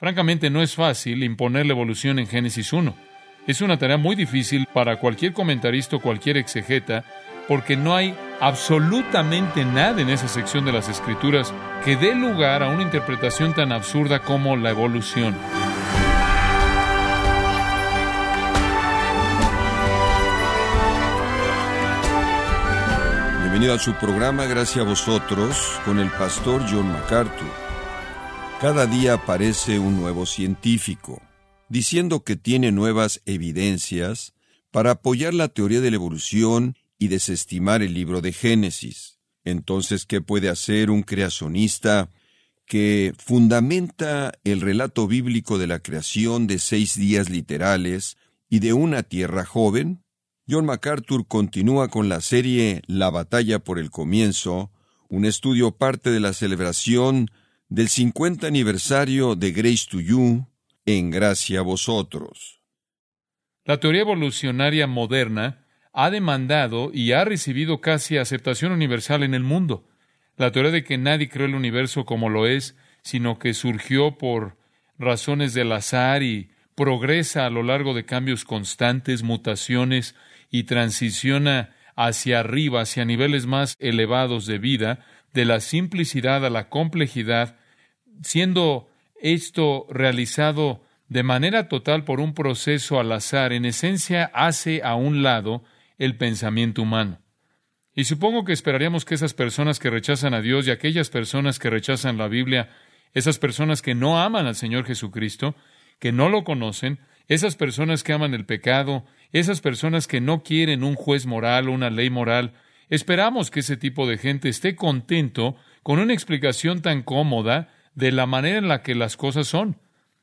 Francamente, no es fácil imponer la evolución en Génesis 1. Es una tarea muy difícil para cualquier comentarista o cualquier exegeta, porque no hay absolutamente nada en esa sección de las Escrituras que dé lugar a una interpretación tan absurda como la evolución. Bienvenido a su programa Gracias a vosotros con el pastor John MacArthur. Cada día aparece un nuevo científico, diciendo que tiene nuevas evidencias para apoyar la teoría de la evolución y desestimar el libro de Génesis. Entonces, ¿qué puede hacer un creacionista que fundamenta el relato bíblico de la creación de seis días literales y de una tierra joven? John MacArthur continúa con la serie La batalla por el comienzo, un estudio parte de la celebración del 50 aniversario de Grace to You, en gracia a vosotros. La teoría evolucionaria moderna ha demandado y ha recibido casi aceptación universal en el mundo. La teoría de que nadie creó el universo como lo es, sino que surgió por razones del azar y progresa a lo largo de cambios constantes, mutaciones y transiciona hacia arriba, hacia niveles más elevados de vida, de la simplicidad a la complejidad, siendo esto realizado de manera total por un proceso al azar, en esencia hace a un lado el pensamiento humano. Y supongo que esperaríamos que esas personas que rechazan a Dios y aquellas personas que rechazan la Biblia, esas personas que no aman al Señor Jesucristo, que no lo conocen, esas personas que aman el pecado, esas personas que no quieren un juez moral o una ley moral, esperamos que ese tipo de gente esté contento con una explicación tan cómoda de la manera en la que las cosas son.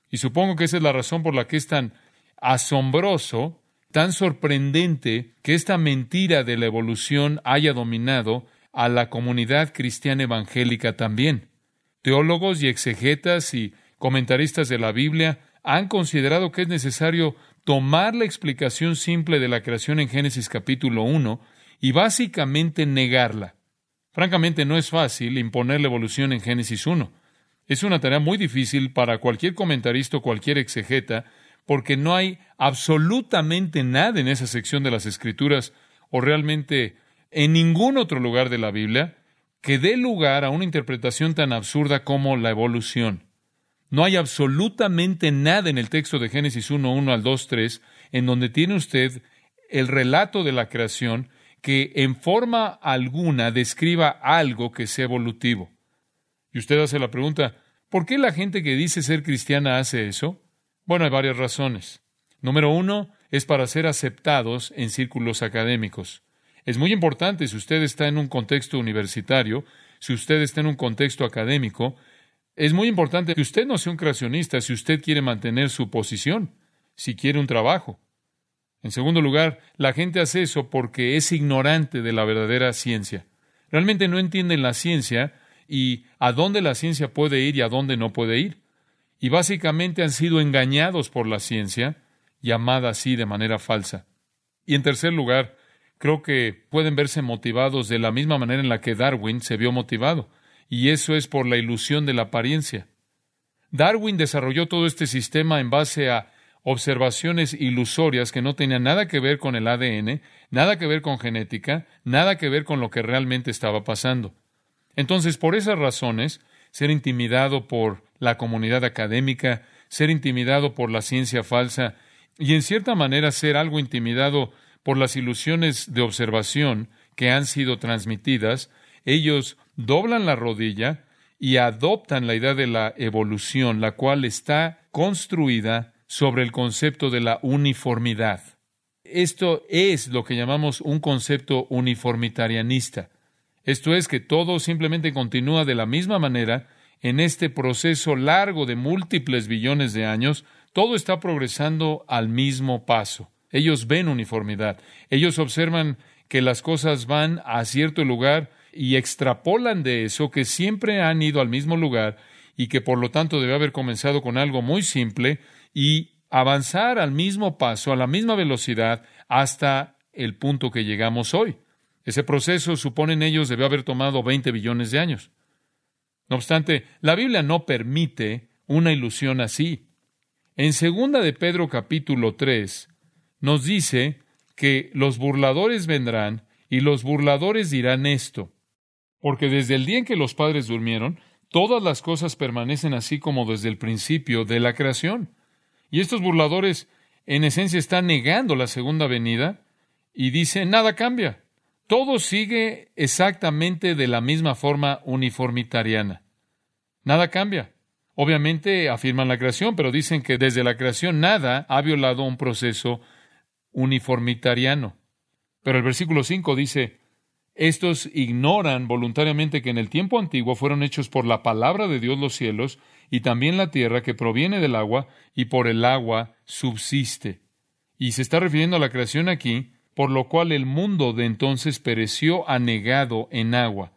Y supongo que esa es la razón por la que es tan asombroso, tan sorprendente que esta mentira de la evolución haya dominado a la comunidad cristiana evangélica también. Teólogos y exegetas y comentaristas de la Biblia han considerado que es necesario tomar la explicación simple de la creación en Génesis capítulo 1 y básicamente negarla. Francamente no es fácil imponer la evolución en Génesis 1. Es una tarea muy difícil para cualquier comentarista o cualquier exegeta, porque no hay absolutamente nada en esa sección de las Escrituras o realmente en ningún otro lugar de la Biblia que dé lugar a una interpretación tan absurda como la evolución. No hay absolutamente nada en el texto de Génesis 1, 1 al 2, 3, en donde tiene usted el relato de la creación que en forma alguna describa algo que sea evolutivo. Y usted hace la pregunta, ¿por qué la gente que dice ser cristiana hace eso? Bueno, hay varias razones. Número uno, es para ser aceptados en círculos académicos. Es muy importante si usted está en un contexto universitario, si usted está en un contexto académico, es muy importante que usted no sea un creacionista si usted quiere mantener su posición, si quiere un trabajo. En segundo lugar, la gente hace eso porque es ignorante de la verdadera ciencia. Realmente no entienden la ciencia y a dónde la ciencia puede ir y a dónde no puede ir. Y básicamente han sido engañados por la ciencia, llamada así de manera falsa. Y en tercer lugar, creo que pueden verse motivados de la misma manera en la que Darwin se vio motivado, y eso es por la ilusión de la apariencia. Darwin desarrolló todo este sistema en base a observaciones ilusorias que no tenían nada que ver con el ADN, nada que ver con genética, nada que ver con lo que realmente estaba pasando. Entonces, por esas razones, ser intimidado por la comunidad académica, ser intimidado por la ciencia falsa y en cierta manera ser algo intimidado por las ilusiones de observación que han sido transmitidas, ellos doblan la rodilla y adoptan la idea de la evolución, la cual está construida sobre el concepto de la uniformidad. Esto es lo que llamamos un concepto uniformitarianista. Esto es que todo simplemente continúa de la misma manera en este proceso largo de múltiples billones de años, todo está progresando al mismo paso. Ellos ven uniformidad, ellos observan que las cosas van a cierto lugar y extrapolan de eso que siempre han ido al mismo lugar y que por lo tanto debe haber comenzado con algo muy simple y avanzar al mismo paso, a la misma velocidad, hasta el punto que llegamos hoy. Ese proceso, suponen ellos, debe haber tomado 20 billones de años. No obstante, la Biblia no permite una ilusión así. En segunda de Pedro capítulo 3 nos dice que los burladores vendrán y los burladores dirán esto, porque desde el día en que los padres durmieron, todas las cosas permanecen así como desde el principio de la creación. Y estos burladores en esencia están negando la segunda venida y dicen, nada cambia. Todo sigue exactamente de la misma forma uniformitariana. Nada cambia. Obviamente afirman la creación, pero dicen que desde la creación nada ha violado un proceso uniformitariano. Pero el versículo 5 dice, estos ignoran voluntariamente que en el tiempo antiguo fueron hechos por la palabra de Dios los cielos y también la tierra que proviene del agua y por el agua subsiste. Y se está refiriendo a la creación aquí, por lo cual el mundo de entonces pereció anegado en agua.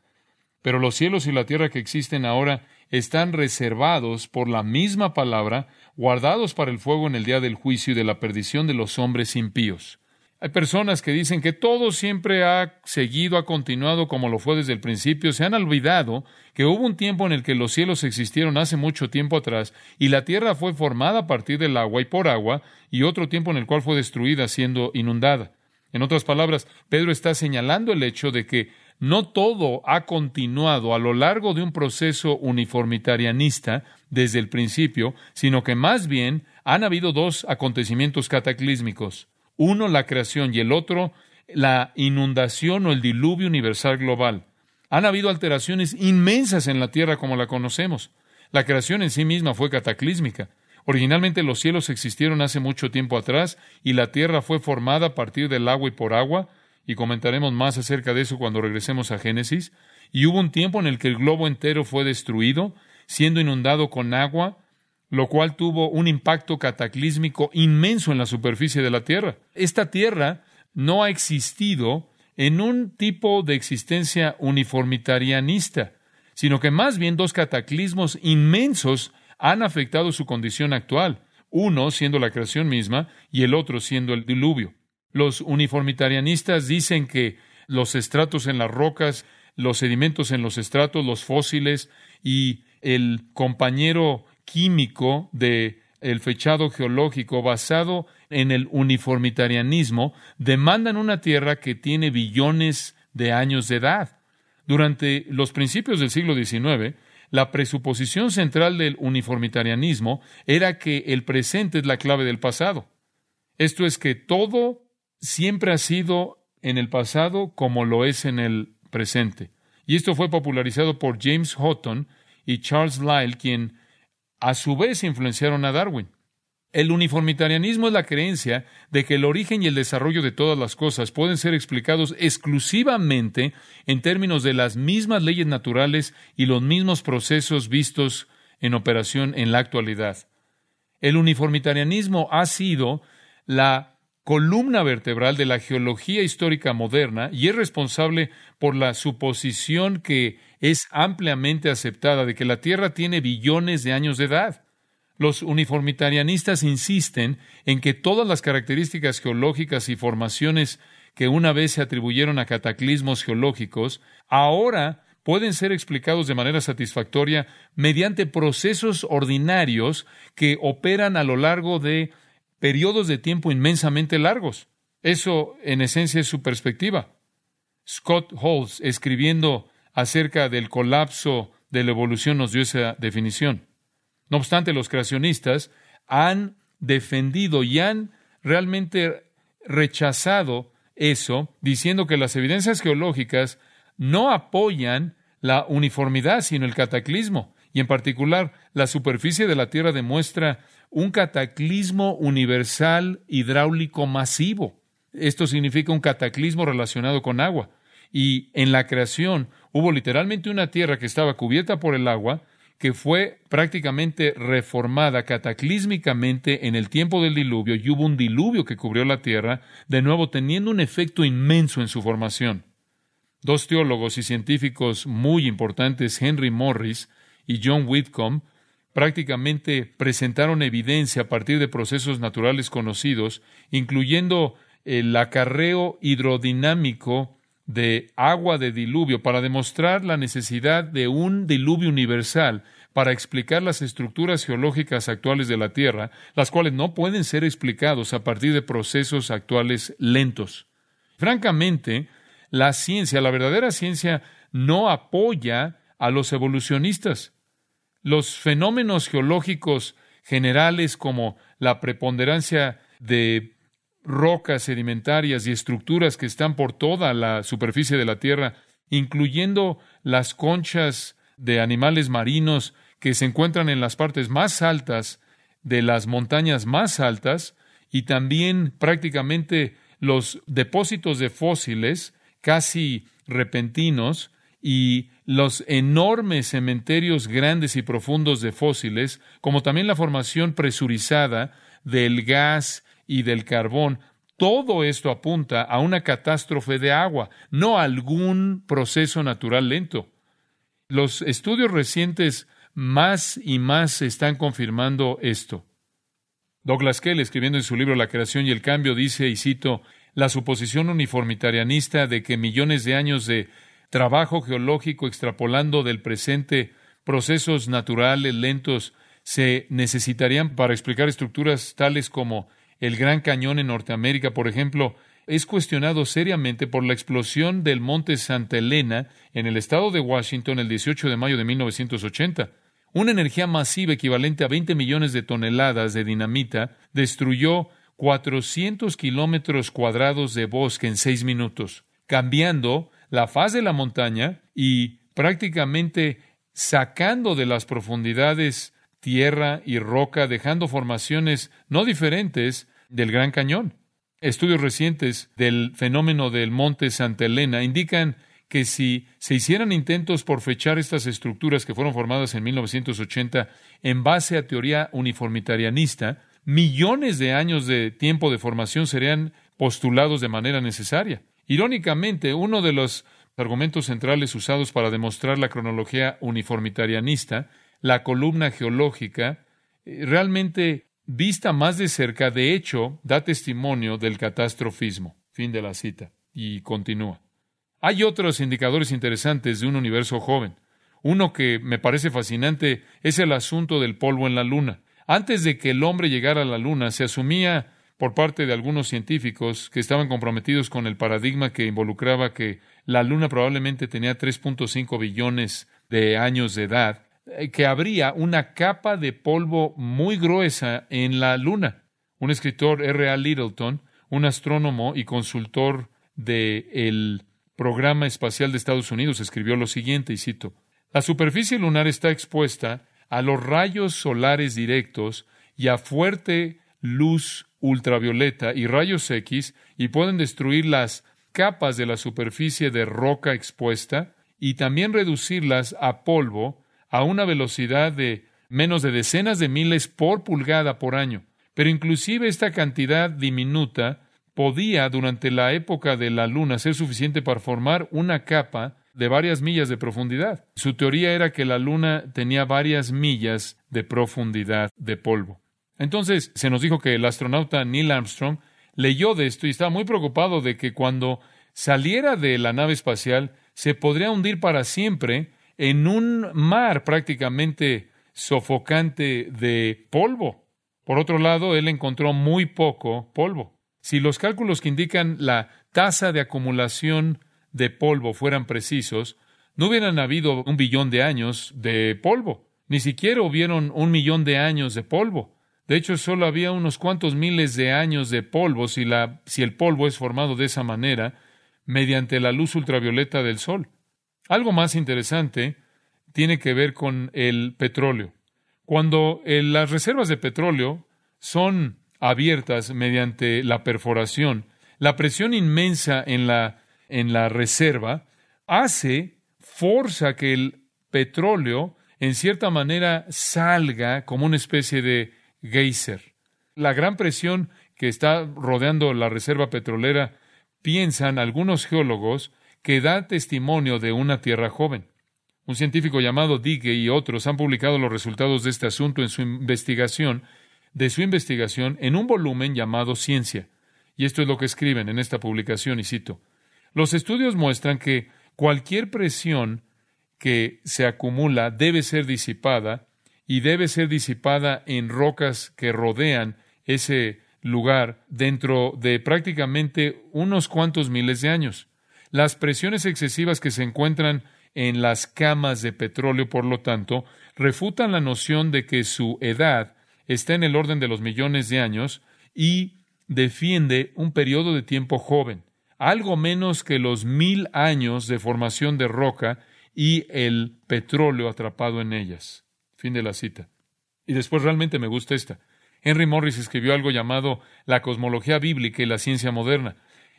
Pero los cielos y la tierra que existen ahora están reservados por la misma palabra, guardados para el fuego en el día del juicio y de la perdición de los hombres impíos. Hay personas que dicen que todo siempre ha seguido, ha continuado como lo fue desde el principio. Se han olvidado que hubo un tiempo en el que los cielos existieron hace mucho tiempo atrás y la tierra fue formada a partir del agua y por agua y otro tiempo en el cual fue destruida siendo inundada. En otras palabras, Pedro está señalando el hecho de que no todo ha continuado a lo largo de un proceso uniformitarianista desde el principio, sino que más bien han habido dos acontecimientos cataclísmicos uno la creación y el otro la inundación o el diluvio universal global. Han habido alteraciones inmensas en la tierra como la conocemos. La creación en sí misma fue cataclísmica. Originalmente los cielos existieron hace mucho tiempo atrás y la tierra fue formada a partir del agua y por agua, y comentaremos más acerca de eso cuando regresemos a Génesis. Y hubo un tiempo en el que el globo entero fue destruido, siendo inundado con agua, lo cual tuvo un impacto cataclísmico inmenso en la superficie de la Tierra. Esta Tierra no ha existido en un tipo de existencia uniformitarianista, sino que más bien dos cataclismos inmensos han afectado su condición actual, uno siendo la creación misma y el otro siendo el diluvio. Los uniformitarianistas dicen que los estratos en las rocas, los sedimentos en los estratos, los fósiles y el compañero químico de el fechado geológico basado en el uniformitarianismo demandan una Tierra que tiene billones de años de edad. Durante los principios del siglo XIX, la presuposición central del uniformitarianismo era que el presente es la clave del pasado. Esto es que todo siempre ha sido en el pasado como lo es en el presente. Y esto fue popularizado por James Houghton y Charles Lyell, quien a su vez influenciaron a Darwin. El uniformitarianismo es la creencia de que el origen y el desarrollo de todas las cosas pueden ser explicados exclusivamente en términos de las mismas leyes naturales y los mismos procesos vistos en operación en la actualidad. El uniformitarianismo ha sido la columna vertebral de la geología histórica moderna y es responsable por la suposición que es ampliamente aceptada de que la Tierra tiene billones de años de edad. Los uniformitarianistas insisten en que todas las características geológicas y formaciones que una vez se atribuyeron a cataclismos geológicos, ahora pueden ser explicados de manera satisfactoria mediante procesos ordinarios que operan a lo largo de periodos de tiempo inmensamente largos. Eso, en esencia, es su perspectiva. Scott Halls, escribiendo acerca del colapso de la evolución, nos dio esa definición. No obstante, los creacionistas han defendido y han realmente rechazado eso, diciendo que las evidencias geológicas no apoyan la uniformidad, sino el cataclismo. Y en particular, la superficie de la Tierra demuestra un cataclismo universal hidráulico masivo. Esto significa un cataclismo relacionado con agua. Y en la creación hubo literalmente una tierra que estaba cubierta por el agua, que fue prácticamente reformada cataclísmicamente en el tiempo del diluvio, y hubo un diluvio que cubrió la tierra, de nuevo teniendo un efecto inmenso en su formación. Dos teólogos y científicos muy importantes, Henry Morris y John Whitcomb, prácticamente presentaron evidencia a partir de procesos naturales conocidos, incluyendo el acarreo hidrodinámico de agua de diluvio para demostrar la necesidad de un diluvio universal para explicar las estructuras geológicas actuales de la Tierra, las cuales no pueden ser explicados a partir de procesos actuales lentos. Francamente, la ciencia, la verdadera ciencia, no apoya a los evolucionistas. Los fenómenos geológicos generales como la preponderancia de rocas sedimentarias y estructuras que están por toda la superficie de la Tierra, incluyendo las conchas de animales marinos que se encuentran en las partes más altas de las montañas más altas y también prácticamente los depósitos de fósiles casi repentinos y los enormes cementerios grandes y profundos de fósiles, como también la formación presurizada del gas y del carbón, todo esto apunta a una catástrofe de agua, no a algún proceso natural lento. Los estudios recientes más y más están confirmando esto. Douglas Kell, escribiendo en su libro La creación y el cambio, dice, y cito, la suposición uniformitarianista de que millones de años de trabajo geológico extrapolando del presente procesos naturales lentos se necesitarían para explicar estructuras tales como el Gran Cañón en Norteamérica, por ejemplo, es cuestionado seriamente por la explosión del monte Santa Elena en el estado de Washington el 18 de mayo de 1980. Una energía masiva equivalente a 20 millones de toneladas de dinamita destruyó 400 kilómetros cuadrados de bosque en seis minutos, cambiando la faz de la montaña y prácticamente sacando de las profundidades tierra y roca, dejando formaciones no diferentes del Gran Cañón. Estudios recientes del fenómeno del Monte Santa Elena indican que si se hicieran intentos por fechar estas estructuras que fueron formadas en 1980 en base a teoría uniformitarianista, millones de años de tiempo de formación serían postulados de manera necesaria. Irónicamente, uno de los argumentos centrales usados para demostrar la cronología uniformitarianista, la columna geológica, eh, realmente vista más de cerca, de hecho, da testimonio del catastrofismo. Fin de la cita. Y continúa. Hay otros indicadores interesantes de un universo joven. Uno que me parece fascinante es el asunto del polvo en la Luna. Antes de que el hombre llegara a la Luna, se asumía por parte de algunos científicos que estaban comprometidos con el paradigma que involucraba que la Luna probablemente tenía 3.5 billones de años de edad, que habría una capa de polvo muy gruesa en la Luna. Un escritor, R. A. Littleton, un astrónomo y consultor del Programa Espacial de Estados Unidos, escribió lo siguiente, y cito, La superficie lunar está expuesta a los rayos solares directos y a fuerte luz ultravioleta y rayos X y pueden destruir las capas de la superficie de roca expuesta y también reducirlas a polvo a una velocidad de menos de decenas de miles por pulgada por año. Pero inclusive esta cantidad diminuta podía durante la época de la Luna ser suficiente para formar una capa de varias millas de profundidad. Su teoría era que la Luna tenía varias millas de profundidad de polvo. Entonces se nos dijo que el astronauta Neil Armstrong leyó de esto y estaba muy preocupado de que cuando saliera de la nave espacial se podría hundir para siempre en un mar prácticamente sofocante de polvo. Por otro lado, él encontró muy poco polvo. Si los cálculos que indican la tasa de acumulación de polvo fueran precisos, no hubieran habido un billón de años de polvo, ni siquiera hubieron un millón de años de polvo. De hecho, solo había unos cuantos miles de años de polvo si, la, si el polvo es formado de esa manera mediante la luz ultravioleta del sol. Algo más interesante tiene que ver con el petróleo. Cuando las reservas de petróleo son abiertas mediante la perforación, la presión inmensa en la, en la reserva hace, forza que el petróleo en cierta manera salga como una especie de geyser. La gran presión que está rodeando la reserva petrolera piensan algunos geólogos que da testimonio de una tierra joven. Un científico llamado Digge y otros han publicado los resultados de este asunto en su investigación, de su investigación en un volumen llamado Ciencia. Y esto es lo que escriben en esta publicación, y cito. Los estudios muestran que cualquier presión que se acumula debe ser disipada y debe ser disipada en rocas que rodean ese lugar dentro de prácticamente unos cuantos miles de años. Las presiones excesivas que se encuentran en las camas de petróleo, por lo tanto, refutan la noción de que su edad está en el orden de los millones de años y defiende un periodo de tiempo joven, algo menos que los mil años de formación de roca y el petróleo atrapado en ellas. Fin de la cita. Y después realmente me gusta esta. Henry Morris escribió algo llamado La cosmología bíblica y la ciencia moderna.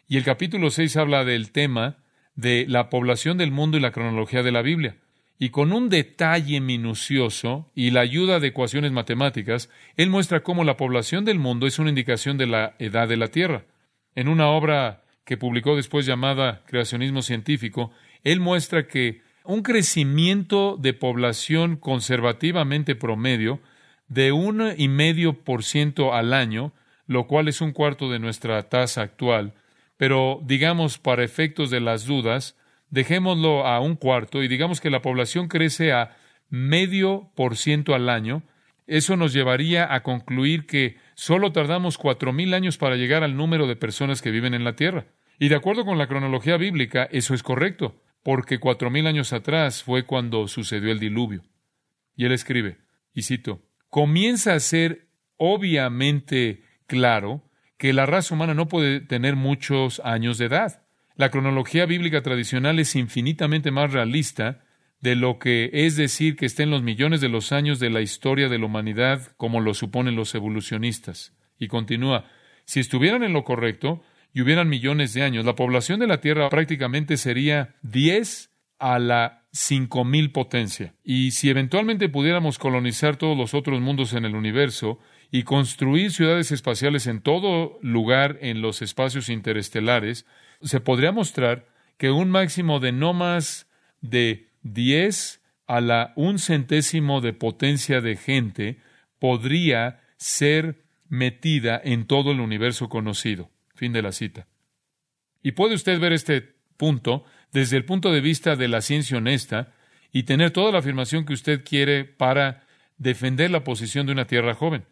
Y el capítulo 6 habla del tema de la población del mundo y la cronología de la Biblia. Y con un detalle minucioso y la ayuda de ecuaciones matemáticas, él muestra cómo la población del mundo es una indicación de la edad de la Tierra. En una obra que publicó después llamada Creacionismo Científico, él muestra que un crecimiento de población conservativamente promedio de un y medio por ciento al año, lo cual es un cuarto de nuestra tasa actual, pero digamos para efectos de las dudas, dejémoslo a un cuarto y digamos que la población crece a medio por ciento al año, eso nos llevaría a concluir que solo tardamos cuatro mil años para llegar al número de personas que viven en la Tierra. Y de acuerdo con la cronología bíblica, eso es correcto, porque cuatro mil años atrás fue cuando sucedió el diluvio. Y él escribe, y cito, comienza a ser obviamente claro que la raza humana no puede tener muchos años de edad. La cronología bíblica tradicional es infinitamente más realista de lo que es decir que está en los millones de los años de la historia de la humanidad, como lo suponen los evolucionistas. Y continúa, si estuvieran en lo correcto y hubieran millones de años, la población de la Tierra prácticamente sería 10 a la cinco mil potencia. Y si eventualmente pudiéramos colonizar todos los otros mundos en el universo y construir ciudades espaciales en todo lugar en los espacios interestelares, se podría mostrar que un máximo de no más de 10 a la un centésimo de potencia de gente podría ser metida en todo el universo conocido. Fin de la cita. Y puede usted ver este punto desde el punto de vista de la ciencia honesta y tener toda la afirmación que usted quiere para defender la posición de una Tierra joven.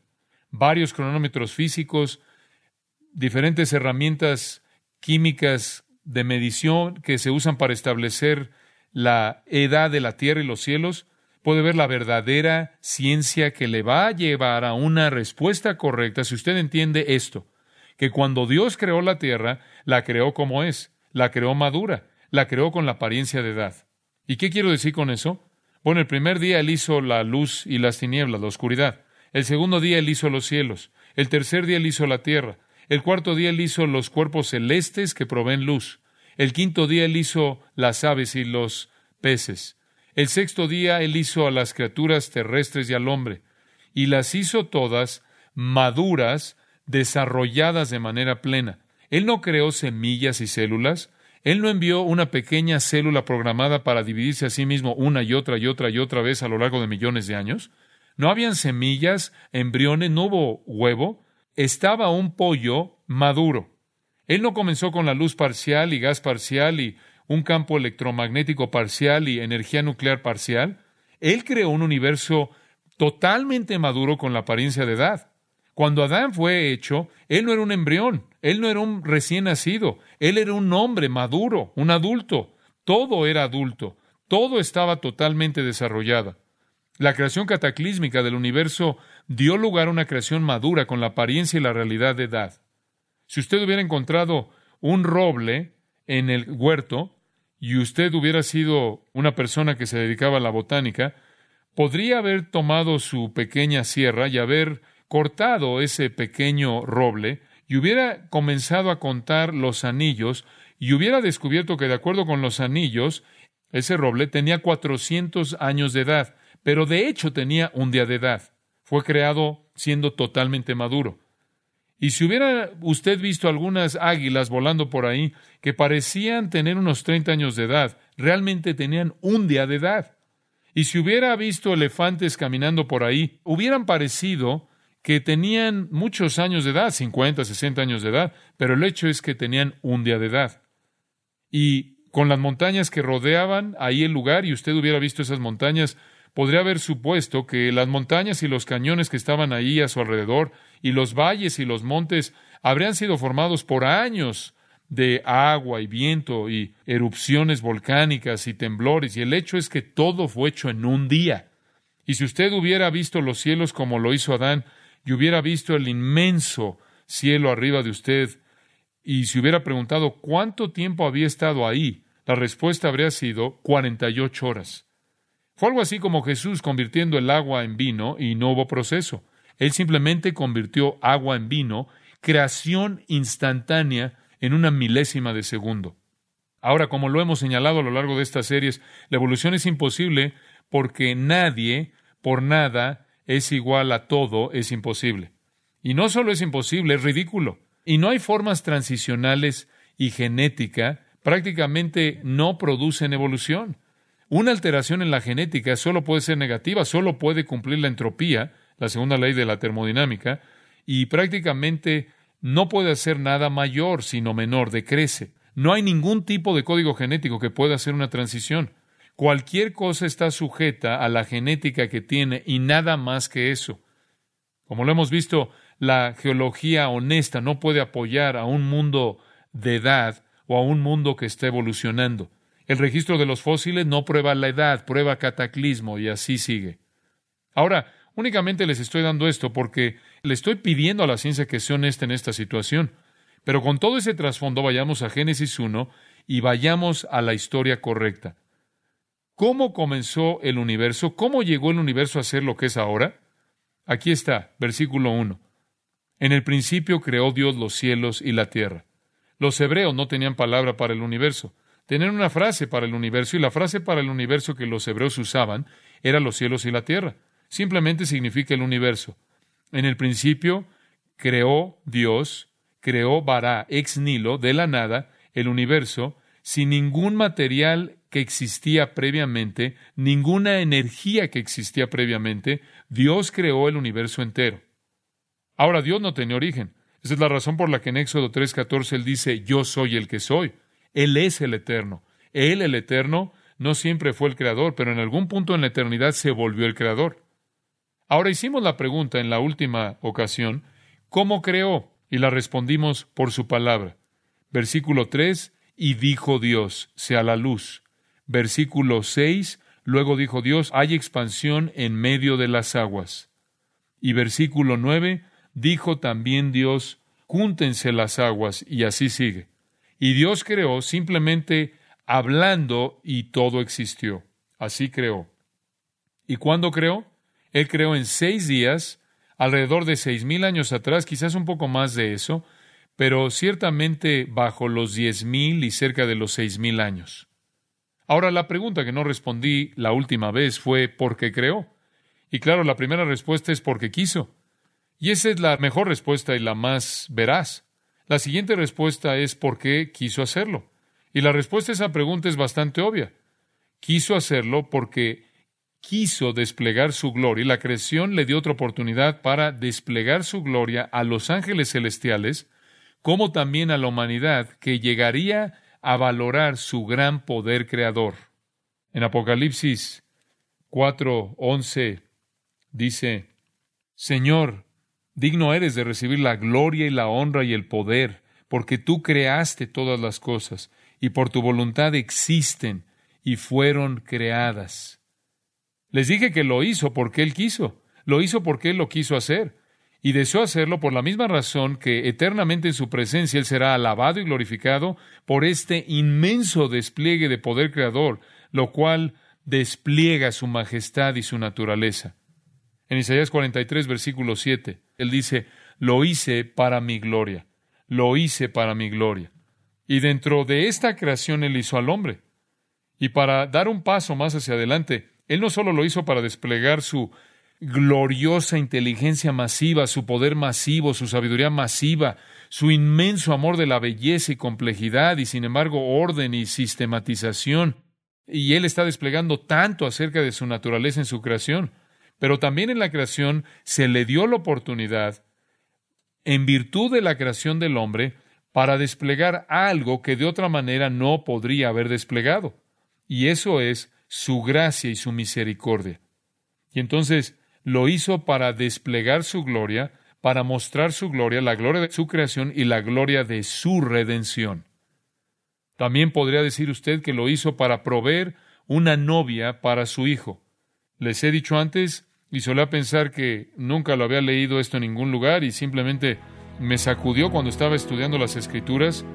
Varios cronómetros físicos, diferentes herramientas químicas de medición que se usan para establecer la edad de la Tierra y los cielos, puede ver la verdadera ciencia que le va a llevar a una respuesta correcta si usted entiende esto, que cuando Dios creó la Tierra, la creó como es, la creó madura, la creó con la apariencia de edad. ¿Y qué quiero decir con eso? Bueno, el primer día Él hizo la luz y las tinieblas, la oscuridad. El segundo día Él hizo los cielos. El tercer día Él hizo la tierra. El cuarto día Él hizo los cuerpos celestes que proveen luz. El quinto día Él hizo las aves y los peces. El sexto día Él hizo a las criaturas terrestres y al hombre. Y las hizo todas maduras, desarrolladas de manera plena. Él no creó semillas y células, él no envió una pequeña célula programada para dividirse a sí mismo una y otra y otra y otra vez a lo largo de millones de años. No habían semillas, embriones, no hubo huevo. Estaba un pollo maduro. Él no comenzó con la luz parcial y gas parcial y un campo electromagnético parcial y energía nuclear parcial. Él creó un universo totalmente maduro con la apariencia de edad. Cuando Adán fue hecho, él no era un embrión, él no era un recién nacido, él era un hombre maduro, un adulto. Todo era adulto, todo estaba totalmente desarrollado. La creación cataclísmica del universo dio lugar a una creación madura con la apariencia y la realidad de edad. Si usted hubiera encontrado un roble en el huerto y usted hubiera sido una persona que se dedicaba a la botánica, podría haber tomado su pequeña sierra y haber cortado ese pequeño roble y hubiera comenzado a contar los anillos y hubiera descubierto que de acuerdo con los anillos, ese roble tenía 400 años de edad, pero de hecho tenía un día de edad. Fue creado siendo totalmente maduro. Y si hubiera usted visto algunas águilas volando por ahí que parecían tener unos 30 años de edad, realmente tenían un día de edad. Y si hubiera visto elefantes caminando por ahí, hubieran parecido que tenían muchos años de edad, 50, 60 años de edad, pero el hecho es que tenían un día de edad. Y con las montañas que rodeaban ahí el lugar y usted hubiera visto esas montañas, podría haber supuesto que las montañas y los cañones que estaban ahí a su alrededor y los valles y los montes habrían sido formados por años de agua y viento y erupciones volcánicas y temblores, y el hecho es que todo fue hecho en un día. Y si usted hubiera visto los cielos como lo hizo Adán, y hubiera visto el inmenso cielo arriba de usted, y se hubiera preguntado cuánto tiempo había estado ahí, la respuesta habría sido cuarenta y ocho horas. Fue algo así como Jesús convirtiendo el agua en vino y no hubo proceso. Él simplemente convirtió agua en vino, creación instantánea en una milésima de segundo. Ahora, como lo hemos señalado a lo largo de estas series, la evolución es imposible porque nadie, por nada, es igual a todo, es imposible. Y no solo es imposible, es ridículo. Y no hay formas transicionales y genética, prácticamente no producen evolución. Una alteración en la genética solo puede ser negativa, solo puede cumplir la entropía, la segunda ley de la termodinámica, y prácticamente no puede hacer nada mayor, sino menor, decrece. No hay ningún tipo de código genético que pueda hacer una transición. Cualquier cosa está sujeta a la genética que tiene y nada más que eso. Como lo hemos visto, la geología honesta no puede apoyar a un mundo de edad o a un mundo que está evolucionando. El registro de los fósiles no prueba la edad, prueba cataclismo y así sigue. Ahora, Únicamente les estoy dando esto porque le estoy pidiendo a la ciencia que sea honesta en esta situación. Pero con todo ese trasfondo vayamos a Génesis 1 y vayamos a la historia correcta. ¿Cómo comenzó el universo? ¿Cómo llegó el universo a ser lo que es ahora? Aquí está, versículo 1. En el principio creó Dios los cielos y la tierra. Los hebreos no tenían palabra para el universo. Tenían una frase para el universo y la frase para el universo que los hebreos usaban era los cielos y la tierra simplemente significa el universo. En el principio creó Dios, creó Bará ex nilo, de la nada, el universo, sin ningún material que existía previamente, ninguna energía que existía previamente, Dios creó el universo entero. Ahora Dios no tenía origen. Esa es la razón por la que en Éxodo 3:14 él dice, yo soy el que soy. Él es el eterno. Él, el eterno, no siempre fue el creador, pero en algún punto en la eternidad se volvió el creador. Ahora hicimos la pregunta en la última ocasión, ¿cómo creó? Y la respondimos por su palabra. Versículo 3, y dijo Dios, sea la luz. Versículo 6, luego dijo Dios, hay expansión en medio de las aguas. Y versículo 9, dijo también Dios, júntense las aguas, y así sigue. Y Dios creó simplemente hablando y todo existió. Así creó. ¿Y cuándo creó? Él creó en seis días, alrededor de seis mil años atrás, quizás un poco más de eso, pero ciertamente bajo los diez mil y cerca de los seis mil años. Ahora, la pregunta que no respondí la última vez fue ¿por qué creó? Y claro, la primera respuesta es porque quiso. Y esa es la mejor respuesta y la más veraz. La siguiente respuesta es ¿por qué quiso hacerlo? Y la respuesta a esa pregunta es bastante obvia. Quiso hacerlo porque quiso desplegar su gloria y la creación le dio otra oportunidad para desplegar su gloria a los ángeles celestiales, como también a la humanidad que llegaría a valorar su gran poder creador. En Apocalipsis 4:11 dice, Señor, digno eres de recibir la gloria y la honra y el poder, porque tú creaste todas las cosas, y por tu voluntad existen y fueron creadas. Les dije que lo hizo porque Él quiso, lo hizo porque Él lo quiso hacer, y deseó hacerlo por la misma razón que eternamente en su presencia Él será alabado y glorificado por este inmenso despliegue de poder creador, lo cual despliega su majestad y su naturaleza. En Isaías 43, versículo 7, Él dice, lo hice para mi gloria, lo hice para mi gloria. Y dentro de esta creación Él hizo al hombre. Y para dar un paso más hacia adelante, él no solo lo hizo para desplegar su gloriosa inteligencia masiva, su poder masivo, su sabiduría masiva, su inmenso amor de la belleza y complejidad y sin embargo orden y sistematización. Y Él está desplegando tanto acerca de su naturaleza en su creación. Pero también en la creación se le dio la oportunidad, en virtud de la creación del hombre, para desplegar algo que de otra manera no podría haber desplegado. Y eso es su gracia y su misericordia. Y entonces lo hizo para desplegar su gloria, para mostrar su gloria, la gloria de su creación y la gloria de su redención. También podría decir usted que lo hizo para proveer una novia para su hijo. Les he dicho antes, y solía pensar que nunca lo había leído esto en ningún lugar y simplemente me sacudió cuando estaba estudiando las escrituras,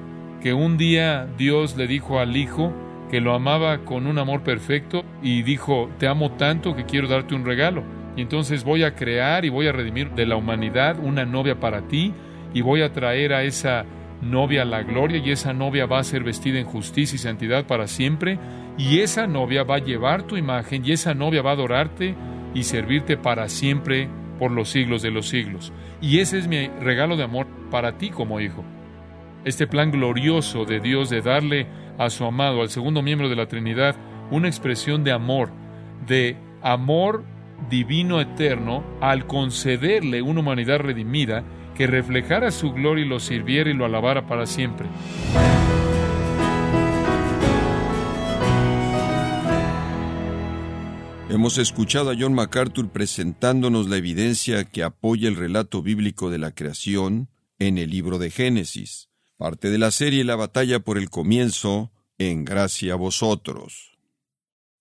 que un día Dios le dijo al hijo que lo amaba con un amor perfecto y dijo, te amo tanto que quiero darte un regalo. Y entonces voy a crear y voy a redimir de la humanidad una novia para ti y voy a traer a esa novia a la gloria y esa novia va a ser vestida en justicia y santidad para siempre y esa novia va a llevar tu imagen y esa novia va a adorarte y servirte para siempre por los siglos de los siglos. Y ese es mi regalo de amor para ti como hijo. Este plan glorioso de Dios de darle a su amado, al segundo miembro de la Trinidad, una expresión de amor, de amor divino eterno, al concederle una humanidad redimida que reflejara su gloria y lo sirviera y lo alabara para siempre. Hemos escuchado a John MacArthur presentándonos la evidencia que apoya el relato bíblico de la creación en el libro de Génesis, parte de la serie La batalla por el comienzo, en gracia a vosotros.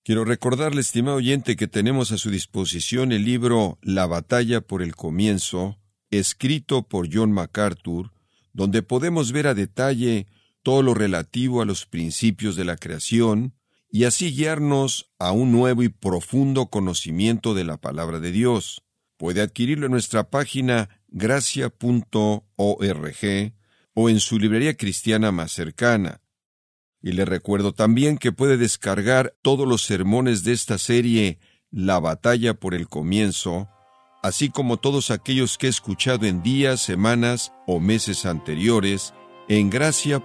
Quiero recordarle, estimado oyente, que tenemos a su disposición el libro La batalla por el comienzo, escrito por John MacArthur, donde podemos ver a detalle todo lo relativo a los principios de la creación, y así guiarnos a un nuevo y profundo conocimiento de la palabra de Dios. Puede adquirirlo en nuestra página gracia.org o en su librería cristiana más cercana. Y le recuerdo también que puede descargar todos los sermones de esta serie La batalla por el comienzo, así como todos aquellos que he escuchado en días, semanas o meses anteriores en gracia.org.